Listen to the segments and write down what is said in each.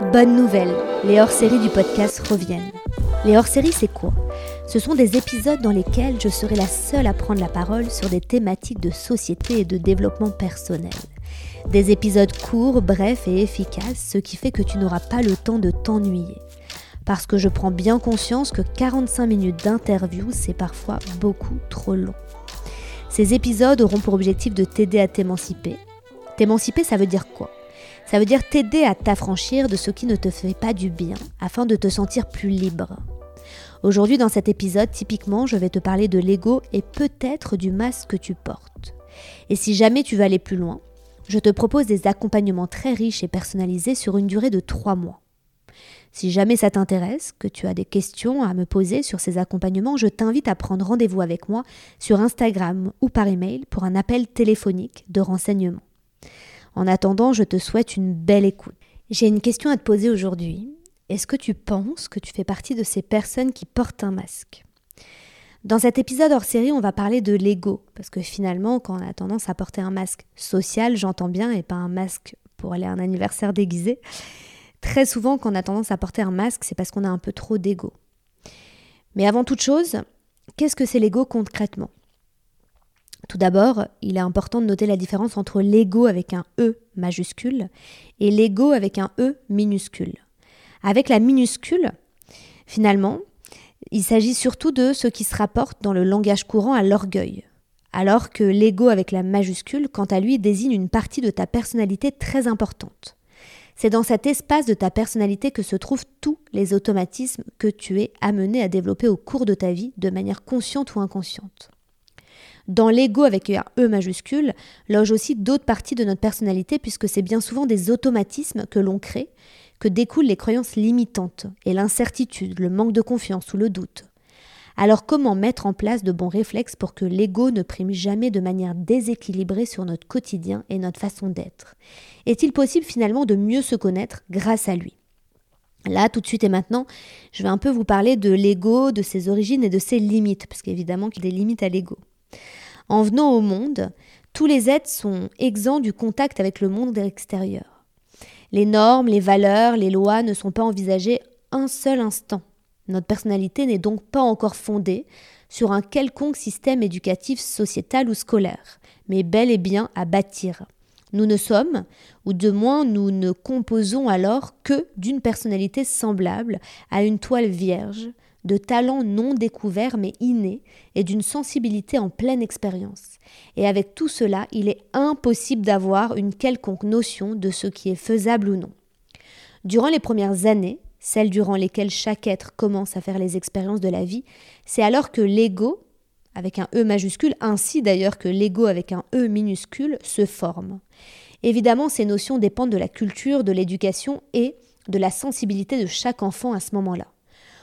Bonne nouvelle, les hors-séries du podcast reviennent. Les hors-séries, c'est quoi? Ce sont des épisodes dans lesquels je serai la seule à prendre la parole sur des thématiques de société et de développement personnel. Des épisodes courts, brefs et efficaces, ce qui fait que tu n'auras pas le temps de t'ennuyer. Parce que je prends bien conscience que 45 minutes d'interview, c'est parfois beaucoup trop long. Ces épisodes auront pour objectif de t'aider à t'émanciper. T'émanciper, ça veut dire quoi? Ça veut dire t'aider à t'affranchir de ce qui ne te fait pas du bien afin de te sentir plus libre. Aujourd'hui dans cet épisode, typiquement, je vais te parler de l'ego et peut-être du masque que tu portes. Et si jamais tu veux aller plus loin, je te propose des accompagnements très riches et personnalisés sur une durée de 3 mois. Si jamais ça t'intéresse, que tu as des questions à me poser sur ces accompagnements, je t'invite à prendre rendez-vous avec moi sur Instagram ou par email pour un appel téléphonique de renseignement. En attendant, je te souhaite une belle écoute. J'ai une question à te poser aujourd'hui. Est-ce que tu penses que tu fais partie de ces personnes qui portent un masque? Dans cet épisode hors série, on va parler de l'ego, parce que finalement, quand on a tendance à porter un masque social, j'entends bien, et pas un masque pour aller à un anniversaire déguisé, très souvent, quand on a tendance à porter un masque, c'est parce qu'on a un peu trop d'ego. Mais avant toute chose, qu'est-ce que c'est l'ego concrètement? Tout d'abord, il est important de noter la différence entre l'ego avec un E majuscule et l'ego avec un E minuscule. Avec la minuscule, finalement, il s'agit surtout de ce qui se rapporte dans le langage courant à l'orgueil, alors que l'ego avec la majuscule, quant à lui, désigne une partie de ta personnalité très importante. C'est dans cet espace de ta personnalité que se trouvent tous les automatismes que tu es amené à développer au cours de ta vie de manière consciente ou inconsciente. Dans l'ego avec un E majuscule, loge aussi d'autres parties de notre personnalité puisque c'est bien souvent des automatismes que l'on crée, que découlent les croyances limitantes et l'incertitude, le manque de confiance ou le doute. Alors comment mettre en place de bons réflexes pour que l'ego ne prime jamais de manière déséquilibrée sur notre quotidien et notre façon d'être? Est-il possible finalement de mieux se connaître grâce à lui? Là, tout de suite et maintenant, je vais un peu vous parler de l'ego, de ses origines et de ses limites, parce qu'évidemment qu'il y a des limites à l'ego. En venant au monde, tous les êtres sont exempts du contact avec le monde extérieur. Les normes, les valeurs, les lois ne sont pas envisagées un seul instant. Notre personnalité n'est donc pas encore fondée sur un quelconque système éducatif sociétal ou scolaire, mais bel et bien à bâtir. Nous ne sommes, ou de moins nous ne composons alors que d'une personnalité semblable à une toile vierge, de talents non découverts mais innés et d'une sensibilité en pleine expérience. Et avec tout cela, il est impossible d'avoir une quelconque notion de ce qui est faisable ou non. Durant les premières années, celles durant lesquelles chaque être commence à faire les expériences de la vie, c'est alors que l'ego, avec un E majuscule, ainsi d'ailleurs que l'ego avec un E minuscule, se forme. Évidemment, ces notions dépendent de la culture, de l'éducation et de la sensibilité de chaque enfant à ce moment-là.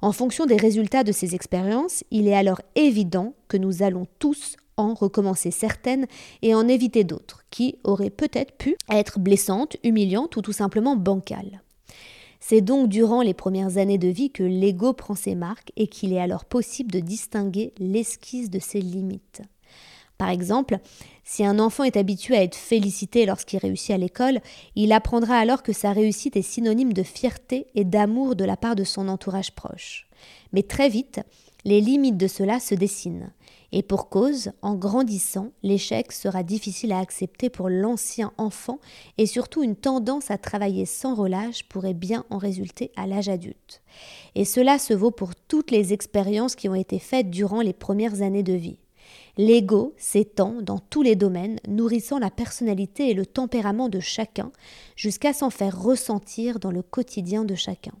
En fonction des résultats de ces expériences, il est alors évident que nous allons tous en recommencer certaines et en éviter d'autres, qui auraient peut-être pu être blessantes, humiliantes ou tout simplement bancales. C'est donc durant les premières années de vie que l'ego prend ses marques et qu'il est alors possible de distinguer l'esquisse de ses limites. Par exemple, si un enfant est habitué à être félicité lorsqu'il réussit à l'école, il apprendra alors que sa réussite est synonyme de fierté et d'amour de la part de son entourage proche. Mais très vite, les limites de cela se dessinent. Et pour cause, en grandissant, l'échec sera difficile à accepter pour l'ancien enfant et surtout une tendance à travailler sans relâche pourrait bien en résulter à l'âge adulte. Et cela se vaut pour toutes les expériences qui ont été faites durant les premières années de vie. L'ego s'étend dans tous les domaines, nourrissant la personnalité et le tempérament de chacun, jusqu'à s'en faire ressentir dans le quotidien de chacun.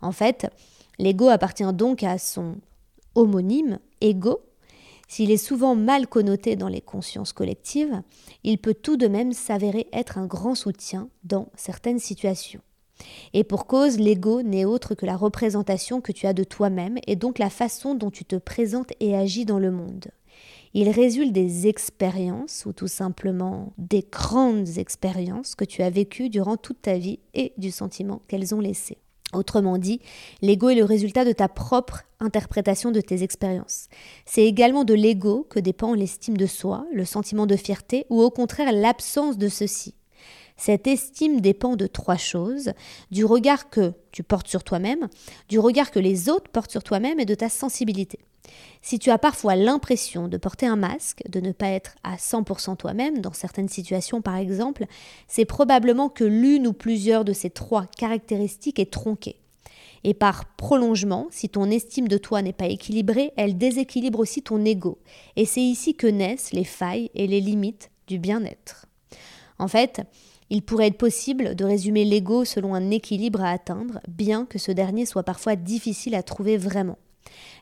En fait, l'ego appartient donc à son homonyme, ego. S'il est souvent mal connoté dans les consciences collectives, il peut tout de même s'avérer être un grand soutien dans certaines situations. Et pour cause, l'ego n'est autre que la représentation que tu as de toi-même et donc la façon dont tu te présentes et agis dans le monde. Il résulte des expériences ou tout simplement des grandes expériences que tu as vécues durant toute ta vie et du sentiment qu'elles ont laissé. Autrement dit, l'ego est le résultat de ta propre interprétation de tes expériences. C'est également de l'ego que dépend l'estime de soi, le sentiment de fierté ou au contraire l'absence de ceci. Cette estime dépend de trois choses, du regard que tu portes sur toi-même, du regard que les autres portent sur toi-même et de ta sensibilité. Si tu as parfois l'impression de porter un masque, de ne pas être à 100% toi-même, dans certaines situations par exemple, c'est probablement que l'une ou plusieurs de ces trois caractéristiques est tronquée. Et par prolongement, si ton estime de toi n'est pas équilibrée, elle déséquilibre aussi ton ego. Et c'est ici que naissent les failles et les limites du bien-être. En fait, il pourrait être possible de résumer l'ego selon un équilibre à atteindre, bien que ce dernier soit parfois difficile à trouver vraiment.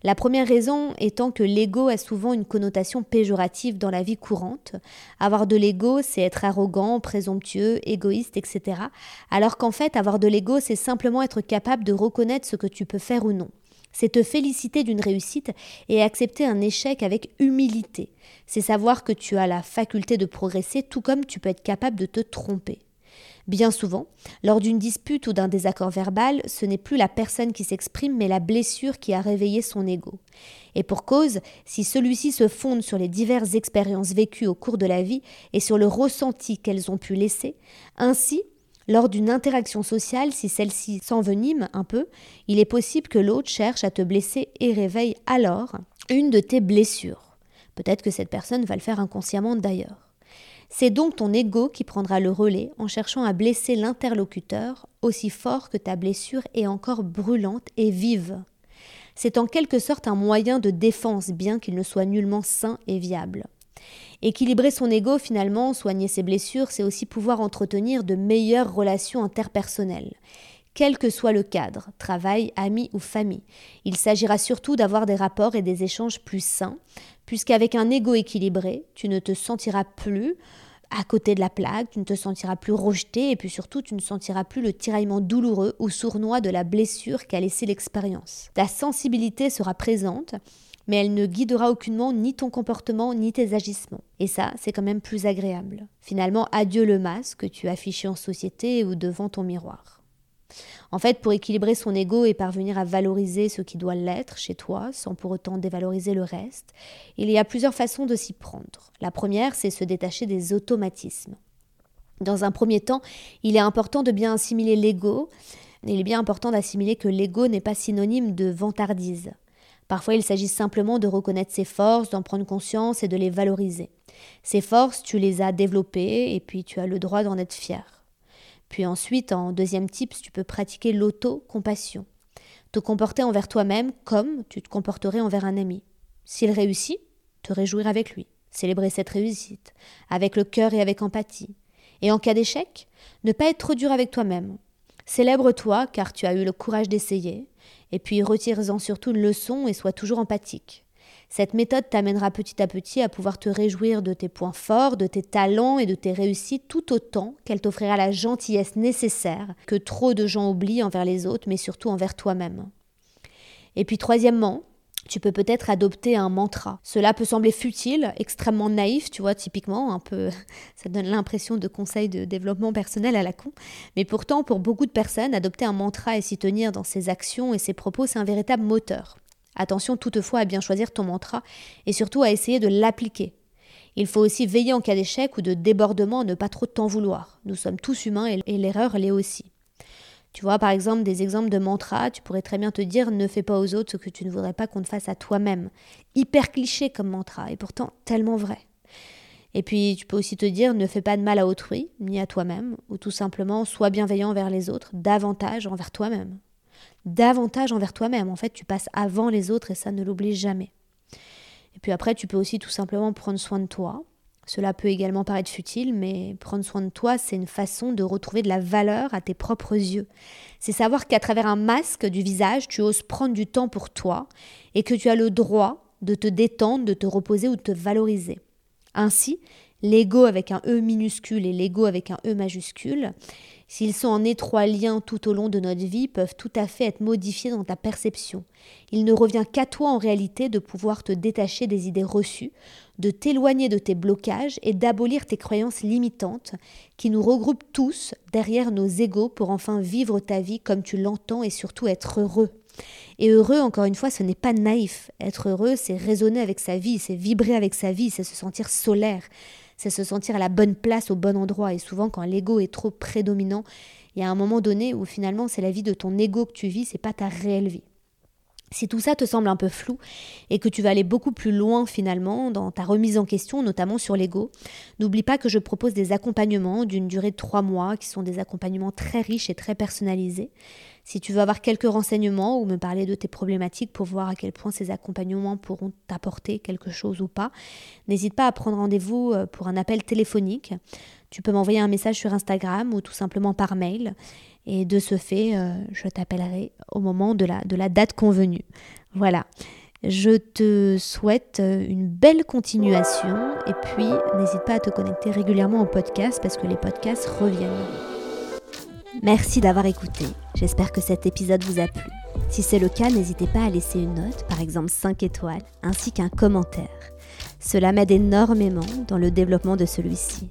La première raison étant que l'ego a souvent une connotation péjorative dans la vie courante. Avoir de l'ego, c'est être arrogant, présomptueux, égoïste, etc. Alors qu'en fait, avoir de l'ego, c'est simplement être capable de reconnaître ce que tu peux faire ou non. C'est te féliciter d'une réussite et accepter un échec avec humilité. C'est savoir que tu as la faculté de progresser tout comme tu peux être capable de te tromper. Bien souvent, lors d'une dispute ou d'un désaccord verbal, ce n'est plus la personne qui s'exprime, mais la blessure qui a réveillé son ego. Et pour cause, si celui-ci se fonde sur les diverses expériences vécues au cours de la vie et sur le ressenti qu'elles ont pu laisser, ainsi, lors d'une interaction sociale, si celle-ci s'envenime un peu, il est possible que l'autre cherche à te blesser et réveille alors une de tes blessures. Peut-être que cette personne va le faire inconsciemment d'ailleurs. C'est donc ton ego qui prendra le relais en cherchant à blesser l'interlocuteur aussi fort que ta blessure est encore brûlante et vive. C'est en quelque sorte un moyen de défense, bien qu'il ne soit nullement sain et viable. Équilibrer son ego, finalement, soigner ses blessures, c'est aussi pouvoir entretenir de meilleures relations interpersonnelles quel que soit le cadre, travail, amis ou famille. Il s'agira surtout d'avoir des rapports et des échanges plus sains, puisqu'avec un ego équilibré, tu ne te sentiras plus à côté de la plaque, tu ne te sentiras plus rejeté et puis surtout tu ne sentiras plus le tiraillement douloureux ou sournois de la blessure qu'a laissé l'expérience. Ta sensibilité sera présente, mais elle ne guidera aucunement ni ton comportement ni tes agissements. Et ça, c'est quand même plus agréable. Finalement, adieu le masque que tu affiches en société ou devant ton miroir. En fait, pour équilibrer son ego et parvenir à valoriser ce qui doit l'être chez toi, sans pour autant dévaloriser le reste, il y a plusieurs façons de s'y prendre. La première, c'est se détacher des automatismes. Dans un premier temps, il est important de bien assimiler l'ego. Il est bien important d'assimiler que l'ego n'est pas synonyme de vantardise. Parfois, il s'agit simplement de reconnaître ses forces, d'en prendre conscience et de les valoriser. Ces forces, tu les as développées et puis tu as le droit d'en être fier. Puis ensuite, en deuxième type, tu peux pratiquer l'auto-compassion. Te comporter envers toi-même comme tu te comporterais envers un ami. S'il réussit, te réjouir avec lui, célébrer cette réussite, avec le cœur et avec empathie. Et en cas d'échec, ne pas être trop dur avec toi-même. Célèbre-toi car tu as eu le courage d'essayer, et puis retire-en surtout une leçon et sois toujours empathique. Cette méthode t'amènera petit à petit à pouvoir te réjouir de tes points forts, de tes talents et de tes réussites tout autant qu'elle t'offrira la gentillesse nécessaire que trop de gens oublient envers les autres, mais surtout envers toi-même. Et puis troisièmement, tu peux peut-être adopter un mantra. Cela peut sembler futile, extrêmement naïf, tu vois, typiquement, un peu, ça donne l'impression de conseils de développement personnel à la con. Mais pourtant, pour beaucoup de personnes, adopter un mantra et s'y tenir dans ses actions et ses propos, c'est un véritable moteur. Attention toutefois à bien choisir ton mantra et surtout à essayer de l'appliquer. Il faut aussi veiller en cas d'échec ou de débordement à ne pas trop t'en vouloir. Nous sommes tous humains et l'erreur l'est aussi. Tu vois, par exemple, des exemples de mantras, tu pourrais très bien te dire ne fais pas aux autres ce que tu ne voudrais pas qu'on te fasse à toi-même. Hyper cliché comme mantra, et pourtant tellement vrai. Et puis, tu peux aussi te dire ne fais pas de mal à autrui, ni à toi-même, ou tout simplement sois bienveillant envers les autres, davantage envers toi-même davantage envers toi-même. En fait, tu passes avant les autres et ça ne l'oublie jamais. Et puis après, tu peux aussi tout simplement prendre soin de toi. Cela peut également paraître futile, mais prendre soin de toi, c'est une façon de retrouver de la valeur à tes propres yeux. C'est savoir qu'à travers un masque du visage, tu oses prendre du temps pour toi et que tu as le droit de te détendre, de te reposer ou de te valoriser. Ainsi, l'ego avec un E minuscule et l'ego avec un E majuscule, s'ils sont en étroit lien tout au long de notre vie, peuvent tout à fait être modifiés dans ta perception. Il ne revient qu'à toi en réalité de pouvoir te détacher des idées reçues, de t'éloigner de tes blocages et d'abolir tes croyances limitantes qui nous regroupent tous derrière nos égaux pour enfin vivre ta vie comme tu l'entends et surtout être heureux. Et heureux, encore une fois, ce n'est pas naïf. Être heureux, c'est raisonner avec sa vie, c'est vibrer avec sa vie, c'est se sentir solaire. C'est se sentir à la bonne place au bon endroit. Et souvent, quand l'ego est trop prédominant, il y a un moment donné où finalement c'est la vie de ton ego que tu vis, c'est pas ta réelle vie. Si tout ça te semble un peu flou et que tu vas aller beaucoup plus loin finalement dans ta remise en question, notamment sur l'ego, n'oublie pas que je propose des accompagnements d'une durée de trois mois qui sont des accompagnements très riches et très personnalisés. Si tu veux avoir quelques renseignements ou me parler de tes problématiques pour voir à quel point ces accompagnements pourront t'apporter quelque chose ou pas, n'hésite pas à prendre rendez-vous euh, pour un appel téléphonique. Tu peux m'envoyer un message sur Instagram ou tout simplement par mail. Et de ce fait, euh, je t'appellerai au moment de la, date convenue. Voilà. Je te souhaite euh, une belle continuation et puis n'hésite pas à te connecter régulièrement au podcast parce que les podcasts reviennent. Merci d'avoir écouté. J'espère que cet épisode vous a plu. Si c'est le cas, n'hésitez pas à laisser une note, par exemple 5 étoiles, ainsi qu'un commentaire. Cela m'aide énormément dans le développement de celui-ci.